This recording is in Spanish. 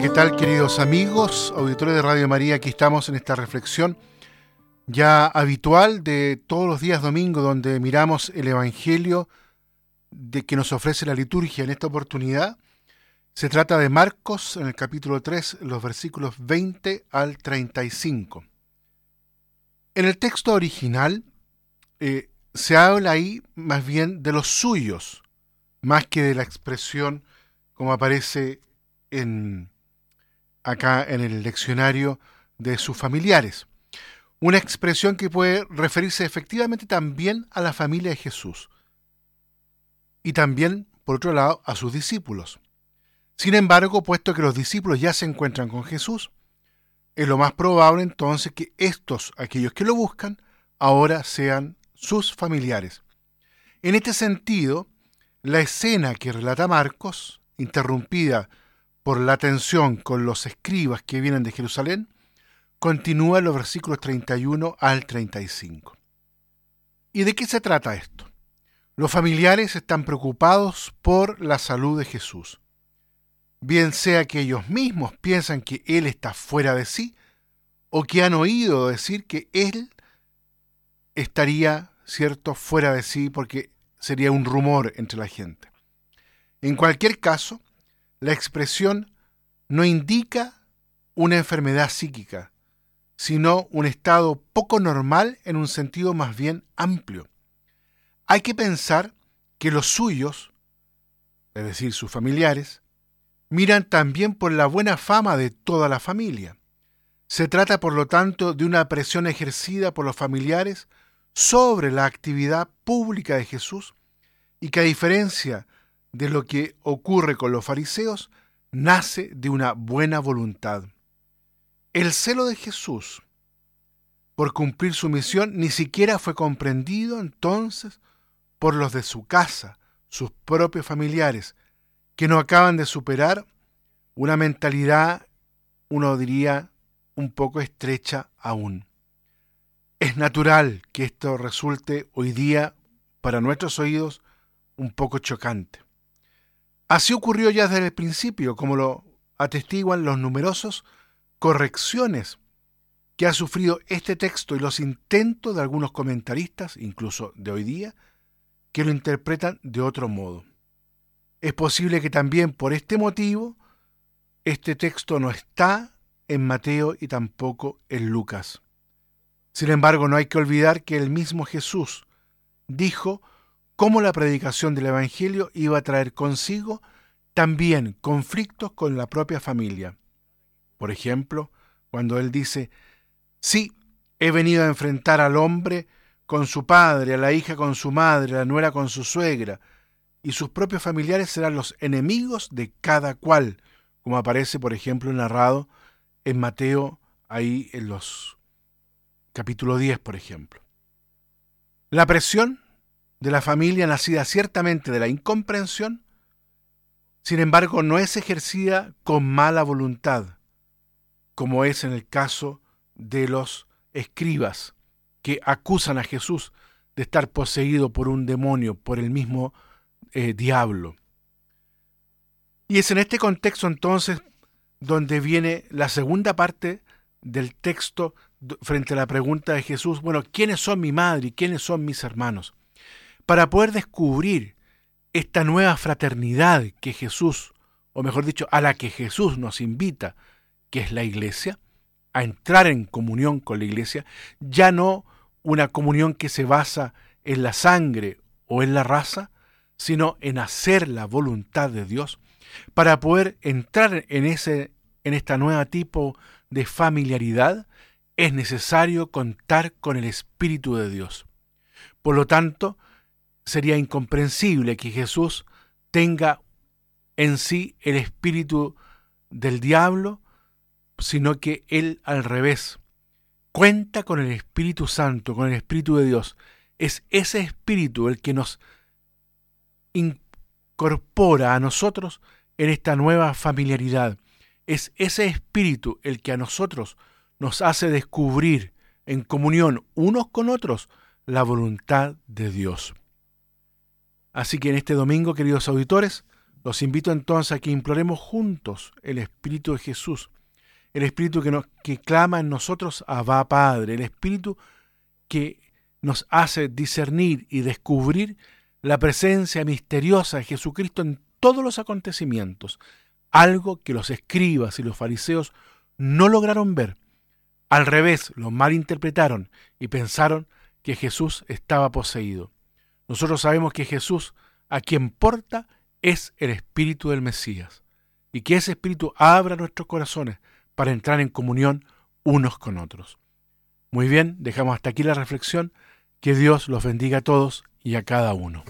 ¿qué tal queridos amigos, auditores de Radio María? Aquí estamos en esta reflexión ya habitual de todos los días domingo donde miramos el Evangelio de que nos ofrece la liturgia en esta oportunidad. Se trata de Marcos en el capítulo 3, los versículos 20 al 35. En el texto original eh, se habla ahí más bien de los suyos, más que de la expresión como aparece en, acá en el leccionario de sus familiares. Una expresión que puede referirse efectivamente también a la familia de Jesús y también, por otro lado, a sus discípulos. Sin embargo, puesto que los discípulos ya se encuentran con Jesús, es lo más probable entonces que estos, aquellos que lo buscan, ahora sean sus familiares. En este sentido, la escena que relata Marcos, interrumpida por la tensión con los escribas que vienen de Jerusalén, continúa los versículos 31 al 35. ¿Y de qué se trata esto? Los familiares están preocupados por la salud de Jesús. Bien sea que ellos mismos piensan que Él está fuera de sí, o que han oído decir que Él estaría, cierto, fuera de sí porque sería un rumor entre la gente. En cualquier caso, la expresión no indica una enfermedad psíquica, sino un estado poco normal en un sentido más bien amplio. Hay que pensar que los suyos, es decir, sus familiares, miran también por la buena fama de toda la familia. Se trata, por lo tanto, de una presión ejercida por los familiares sobre la actividad pública de Jesús y que a diferencia de lo que ocurre con los fariseos nace de una buena voluntad. El celo de Jesús por cumplir su misión ni siquiera fue comprendido entonces por los de su casa, sus propios familiares, que no acaban de superar una mentalidad, uno diría, un poco estrecha aún. Es natural que esto resulte hoy día para nuestros oídos un poco chocante. Así ocurrió ya desde el principio, como lo atestiguan los numerosos correcciones que ha sufrido este texto y los intentos de algunos comentaristas, incluso de hoy día, que lo interpretan de otro modo. Es posible que también por este motivo este texto no está en Mateo y tampoco en Lucas. Sin embargo, no hay que olvidar que el mismo Jesús dijo cómo la predicación del Evangelio iba a traer consigo también conflictos con la propia familia. Por ejemplo, cuando él dice, sí, he venido a enfrentar al hombre con su padre, a la hija con su madre, a la nuera con su suegra, y sus propios familiares serán los enemigos de cada cual, como aparece, por ejemplo, narrado en Mateo, ahí en los capítulo 10, por ejemplo. La presión de la familia nacida ciertamente de la incomprensión, sin embargo no es ejercida con mala voluntad, como es en el caso de los escribas que acusan a Jesús de estar poseído por un demonio, por el mismo eh, diablo. Y es en este contexto entonces donde viene la segunda parte del texto frente a la pregunta de Jesús, bueno, ¿quiénes son mi madre y quiénes son mis hermanos? Para poder descubrir esta nueva fraternidad que Jesús, o mejor dicho, a la que Jesús nos invita, que es la iglesia, a entrar en comunión con la iglesia, ya no una comunión que se basa en la sangre o en la raza, sino en hacer la voluntad de Dios, para poder entrar en, ese, en esta nueva tipo de familiaridad, es necesario contar con el Espíritu de Dios. Por lo tanto, sería incomprensible que Jesús tenga en sí el espíritu del diablo, sino que Él al revés cuenta con el Espíritu Santo, con el Espíritu de Dios. Es ese Espíritu el que nos incorpora a nosotros en esta nueva familiaridad. Es ese Espíritu el que a nosotros nos hace descubrir en comunión unos con otros la voluntad de Dios. Así que en este domingo, queridos auditores, Los invito entonces a que imploremos juntos el Espíritu de Jesús, el Espíritu que, nos, que clama en nosotros, Abba Padre, el Espíritu que nos hace discernir y descubrir la presencia misteriosa de Jesucristo en todos los acontecimientos, algo que los escribas y los fariseos no lograron ver. Al revés, lo malinterpretaron y pensaron que Jesús estaba poseído. Nosotros sabemos que Jesús, a quien porta, es el Espíritu del Mesías, y que ese Espíritu abra nuestros corazones para entrar en comunión unos con otros. Muy bien, dejamos hasta aquí la reflexión. Que Dios los bendiga a todos y a cada uno.